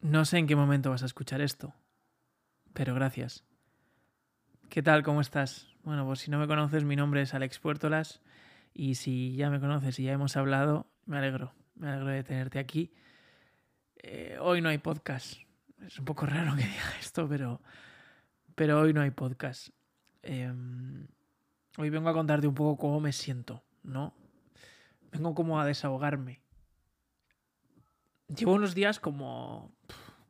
No sé en qué momento vas a escuchar esto, pero gracias. ¿Qué tal? ¿Cómo estás? Bueno, pues si no me conoces, mi nombre es Alex Puertolas y si ya me conoces y ya hemos hablado, me alegro, me alegro de tenerte aquí. Eh, hoy no hay podcast. Es un poco raro que diga esto, pero, pero hoy no hay podcast. Em, hoy vengo a contarte un poco cómo me siento, ¿no? Vengo como a desahogarme. Llevo unos días como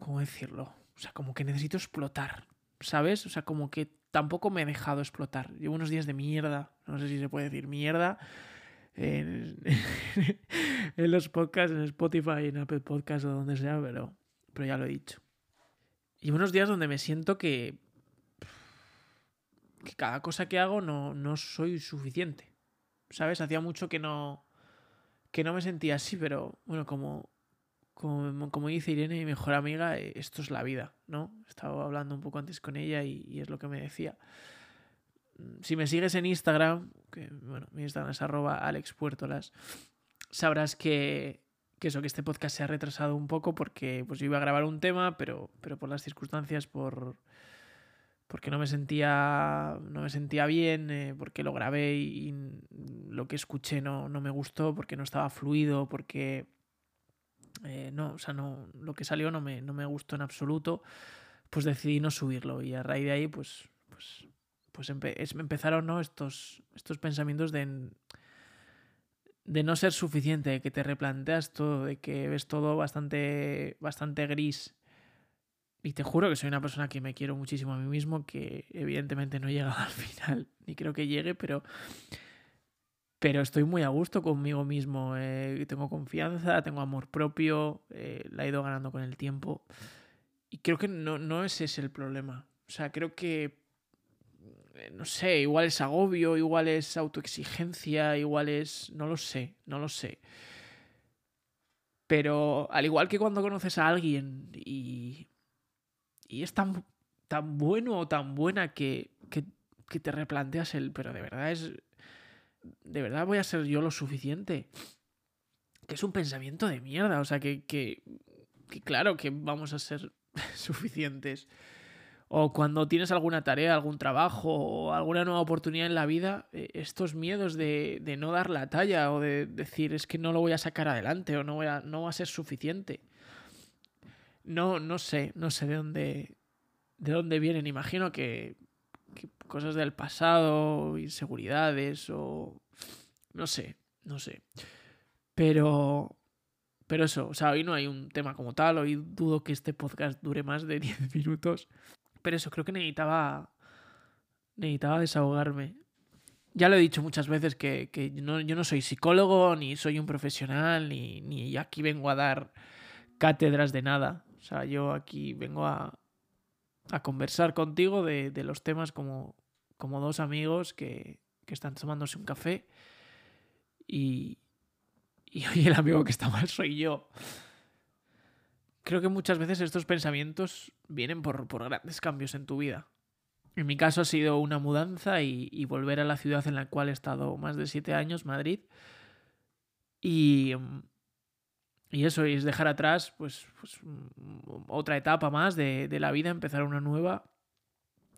¿cómo decirlo? O sea, como que necesito explotar, ¿sabes? O sea, como que tampoco me he dejado explotar. Llevo unos días de mierda, no sé si se puede decir mierda, en, los podcasts, en Spotify, en Apple Podcasts o donde sea, pero, pero ya lo he dicho. Llevo unos días donde me siento que, que cada cosa que hago no, no soy suficiente. ¿Sabes? Hacía mucho que no, que no me sentía así, pero bueno, como como, dice Irene, mi mejor amiga, eh, esto es la vida, ¿no? Estaba hablando un poco antes con ella y, es lo que me decía. Mm, si me sigues en Instagram, que bueno, mi Instagram es arroba alexpuertolas, sabrás que, que eso, que este podcast se ha retrasado un poco porque pues yo iba a grabar un tema, pero, pero por las circunstancias, por porque no me sentía no me sentía bien, eh, porque lo grabé y, lo que escuché no, no me gustó, porque no estaba fluido, porque eh, no, o sea, no, lo que salió no me, no me gustó en absoluto, pues decidí no subirlo y a raíz de ahí, pues, pues, pues empezaron ¿no? estos, estos pensamientos de, de no ser suficiente, de que te replanteas todo, de que ves todo bastante, bastante gris. Y te juro que soy una persona que me quiero muchísimo a mí mismo, que evidentemente no he llegado al final, ni creo que llegue, pero pero estoy muy a gusto conmigo mismo. Eh, tengo confianza, tengo amor propio, eh, la he ido ganando con el tiempo. Y creo que no, no ese es el problema. O sea, creo que, eh, no sé, igual es agobio, igual es autoexigencia, igual es... No lo sé, no lo sé. Pero al igual que cuando conoces a alguien y, y es tan, tan bueno o tan buena que, que, que te replanteas el, pero de verdad es, ¿de verdad voy a ser yo lo suficiente? Que es un pensamiento de mierda, o sea, que, que, claro que vamos a ser suficientes. O cuando tienes alguna tarea, algún trabajo o alguna nueva oportunidad en la vida, eh, estos miedos de, de, no dar la talla o de decir es que no lo voy a sacar adelante o no, voy a, no va a ser suficiente. No, no sé, no sé de dónde, de dónde vienen. Imagino que cosas del pasado, inseguridades o... No sé, no sé. Pero... Pero eso, o sea, hoy no hay un tema como tal, hoy dudo que este podcast dure más de 10 minutos. Pero eso, creo que necesitaba... Necesitaba desahogarme. Ya lo he dicho muchas veces que, que no, yo no soy psicólogo, ni soy un profesional, ni, ni aquí vengo a dar cátedras de nada. O sea, yo aquí vengo a, a conversar contigo de, de, los temas como, como dos amigos que, están tomándose un café y, y hoy el amigo que está mal soy yo. Creo que muchas veces estos pensamientos vienen por, grandes cambios en tu vida. En mi caso ha sido una mudanza y, volver a la ciudad en la cual he estado más de siete años, Madrid. Y, y eso es dejar atrás pues, pues otra etapa más de, de, la vida, empezar una nueva.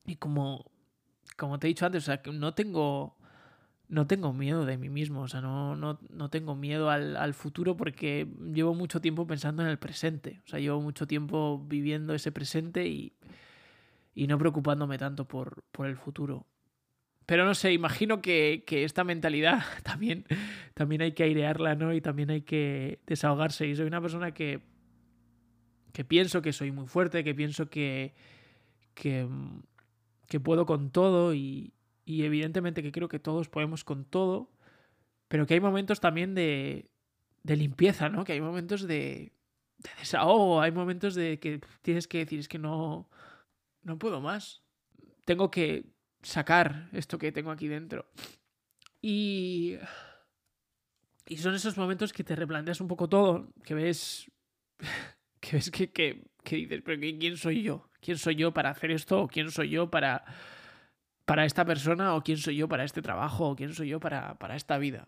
Y como como te he dicho antes, o sea, que no tengo, no tengo miedo de mí mismo, o sea, no, no, no tengo miedo al, al, futuro porque llevo mucho tiempo pensando en el presente, o sea, llevo mucho tiempo viviendo ese presente y, y no preocupándome tanto por, por el futuro. Pero no sé, imagino que, que, esta mentalidad también, también hay que airearla, ¿no? Y también hay que desahogarse. Y soy una persona que, que pienso que soy muy fuerte, que pienso que, que, puedo con todo y, y evidentemente que creo que todos podemos con todo, pero que hay momentos también de, de limpieza, ¿no? Que hay momentos de, de desahogo, hay momentos de que tienes que decir, es que no, no puedo más. Tengo que sacar esto que tengo aquí dentro. Y... Y son esos momentos que te replanteas un poco todo, que ves... que ves que, que, que dices, pero ¿quién soy yo? ¿Quién soy yo para hacer esto? ¿O quién soy yo para, para esta persona? ¿O quién soy yo para este trabajo? ¿O quién soy yo para, para esta vida?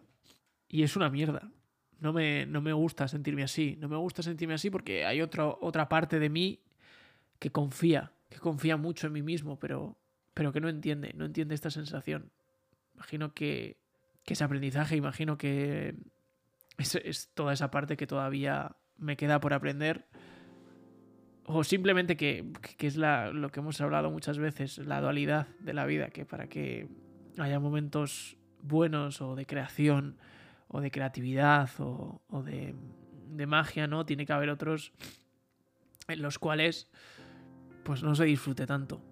Y es una mierda. no me, no me gusta sentirme así. No me gusta sentirme así porque hay otro, otra parte de mí que confía, que confía mucho en mí mismo, pero, pero que no entiende, no entiende esta sensación. Imagino que, que ese aprendizaje, imagino que es, es toda esa parte que todavía me queda por aprender. O simplemente que, que es la, lo que hemos hablado muchas veces, la dualidad de la vida, que para que haya momentos buenos o de creación o de creatividad o, o de, de, magia, ¿no? Tiene que haber otros en los cuales pues no se disfrute tanto.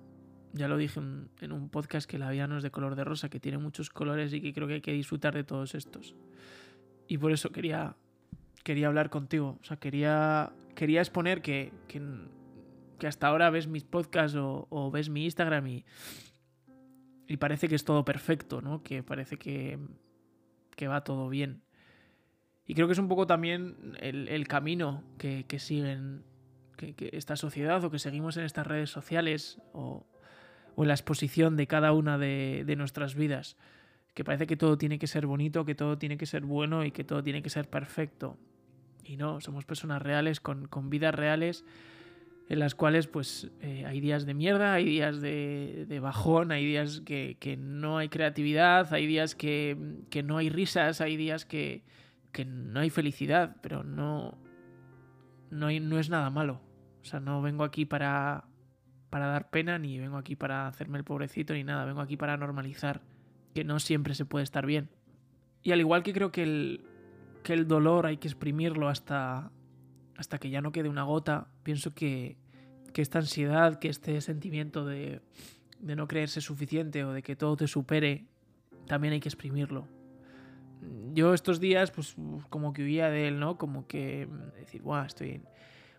Ya lo dije en, un podcast que la vida no es de color de rosa, que tiene muchos colores y que creo que hay que disfrutar de todos estos. Y por eso quería, quería hablar contigo. O sea, quería, quería exponer que, que, hasta ahora ves mis podcasts o, ves mi Instagram y, y parece que es todo perfecto, ¿no? Que parece que, que va todo bien. Y creo que es un poco también el, el camino que, que siguen que, que, esta sociedad o que seguimos en estas redes sociales o en la exposición de cada una de, de, nuestras vidas. Que parece que todo tiene que ser bonito, que todo tiene que ser bueno y que todo tiene que ser perfecto. Y no, somos personas reales con, con vidas reales en las cuales pues eh, hay días de mierda, hay días de, de bajón, hay días que, que, no hay creatividad, hay días que, que no hay risas, hay días que, que, no hay felicidad, pero no, no, hay, no es nada malo. O sea, no vengo aquí para, para dar pena, ni vengo aquí para hacerme el pobrecito, ni nada, vengo aquí para normalizar que no siempre se puede estar bien. Y al igual que creo que el, que el dolor hay que exprimirlo hasta, hasta que ya no quede una gota, pienso que, que esta ansiedad, que este sentimiento de, de, no creerse suficiente o de que todo te supere, también hay que exprimirlo. Yo estos días, pues como que huía de él, ¿no? Como que decir, Buah, estoy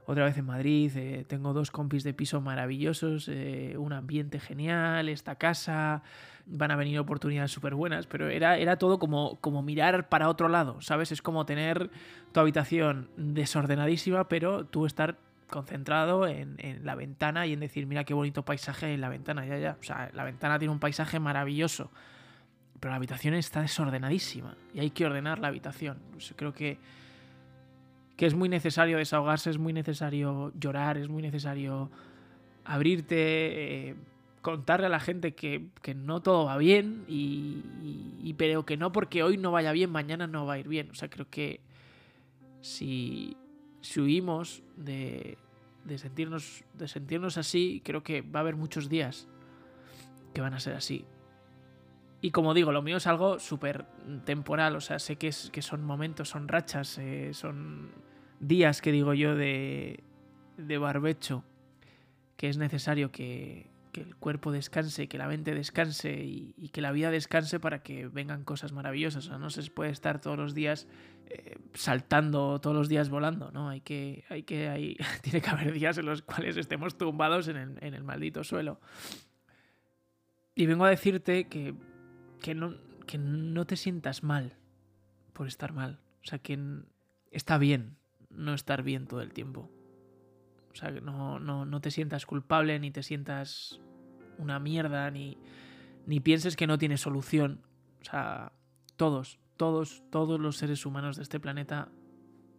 otra vez en Madrid, eh, tengo dos compis de piso maravillosos, eh, un ambiente genial, esta casa, van a venir oportunidades súper buenas, pero era, era todo como, como mirar para otro lado, ¿sabes? Es como tener tu habitación desordenadísima, pero tú estar concentrado en, en, la ventana y en decir, mira qué bonito paisaje en la ventana, ya, ya. O sea, la ventana tiene un paisaje maravilloso, pero la habitación está desordenadísima y hay que ordenar la habitación. Pues creo que, que es muy necesario desahogarse, es muy necesario llorar, es muy necesario abrirte, eh, contarle a la gente que, que, no todo va bien y, pero que no porque hoy no vaya bien, mañana no va a ir bien. O sea, creo que si, si huimos de, de, sentirnos, de sentirnos así, creo que va a haber muchos días que van a ser así. Y como digo, lo mío es algo súper temporal, o sea, sé que, es, que son momentos, son rachas, eh, son días que digo yo de, de barbecho, que es necesario que, el cuerpo descanse, que la mente descanse y, y, que la vida descanse para que vengan cosas maravillosas. O sea, no se puede estar todos los días eh, saltando, todos los días volando, ¿no? Hay que, hay que, hay, tiene que haber días en los cuales estemos tumbados en el, en el maldito suelo. Y vengo a decirte que que no, que no te sientas mal por estar mal. O sea, que está bien no estar bien todo el tiempo. O sea, que no, no, no te sientas culpable, ni te sientas una mierda, ni, ni pienses que no tiene solución. O sea, todos, todos, todos los seres humanos de este planeta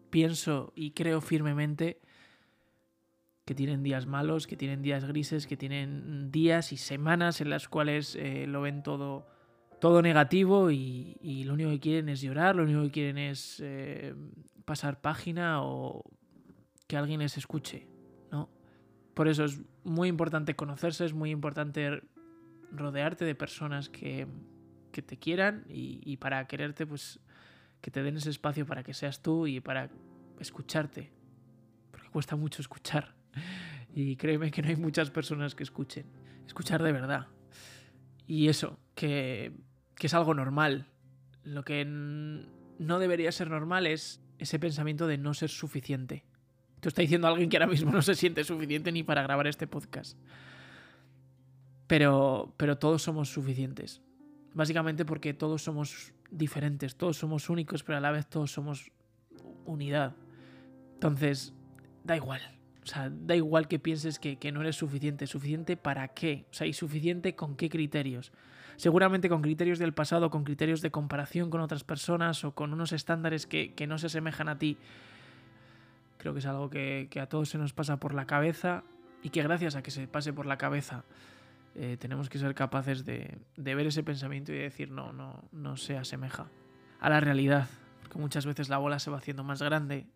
pienso y creo firmemente que tienen días malos, que tienen días grises, que tienen días y semanas en las cuales eh, lo ven todo todo negativo y, lo único que quieren es llorar, lo único que quieren es eh, pasar página o que alguien les escuche, ¿no? Por eso es muy importante conocerse, es muy importante rodearte de personas que, que te quieran y, y, para quererte, pues que te den ese espacio para que seas tú y para escucharte, porque cuesta mucho escuchar. Y créeme que no hay muchas personas que escuchen. Escuchar de verdad. Y eso, que que es algo normal. Lo que no debería ser normal es ese pensamiento de no ser suficiente. Te está diciendo alguien que ahora mismo no se siente suficiente ni para grabar este podcast. Pero, pero todos somos suficientes. Básicamente porque todos somos diferentes, todos somos únicos, pero a la vez todos somos unidad. Entonces, da igual. O sea, da igual que pienses que, que no eres suficiente. ¿Suficiente para qué? O sea, ¿y suficiente con qué criterios? Seguramente con criterios del pasado, con criterios de comparación con otras personas o con unos estándares que, que no se asemejan a ti. Creo que es algo que, que, a todos se nos pasa por la cabeza y que gracias a que se pase por la cabeza eh, tenemos que ser capaces de, de, ver ese pensamiento y decir no, no, no se asemeja a la realidad. Porque muchas veces la bola se va haciendo más grande,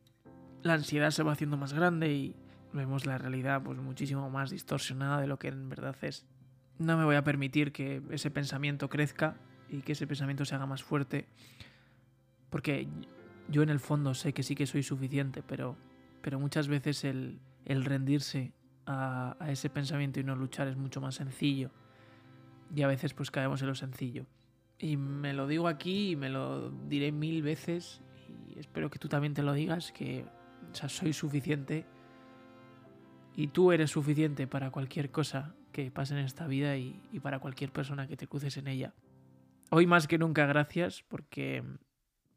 la ansiedad se va haciendo más grande y vemos la realidad pues muchísimo más distorsionada de lo que en verdad es. No me voy a permitir que ese pensamiento crezca y que ese pensamiento se haga más fuerte. Porque yo en el fondo sé que sí que soy suficiente, pero, pero muchas veces el, el rendirse a, a, ese pensamiento y no luchar es mucho más sencillo. Y a veces pues caemos en lo sencillo. Y me lo digo aquí y me lo diré mil veces y espero que tú también te lo digas, que o sea, soy suficiente y tú eres suficiente para cualquier cosa que pase en esta vida y, para cualquier persona que te cruces en ella. Hoy más que nunca gracias porque,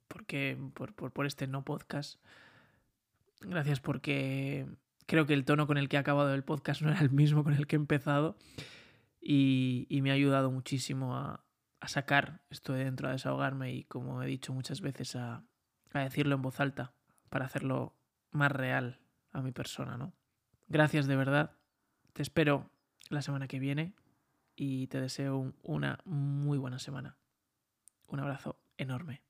porque por, por, este no podcast. Gracias porque creo que el tono con el que he acabado el podcast no era el mismo con el que he empezado y, me ha ayudado muchísimo a, a, sacar esto de dentro, a desahogarme y como he dicho muchas veces a, a decirlo en voz alta para hacerlo más real a mi persona, ¿no? Gracias de verdad. Te espero la semana que viene y te deseo una muy buena semana. Un abrazo enorme.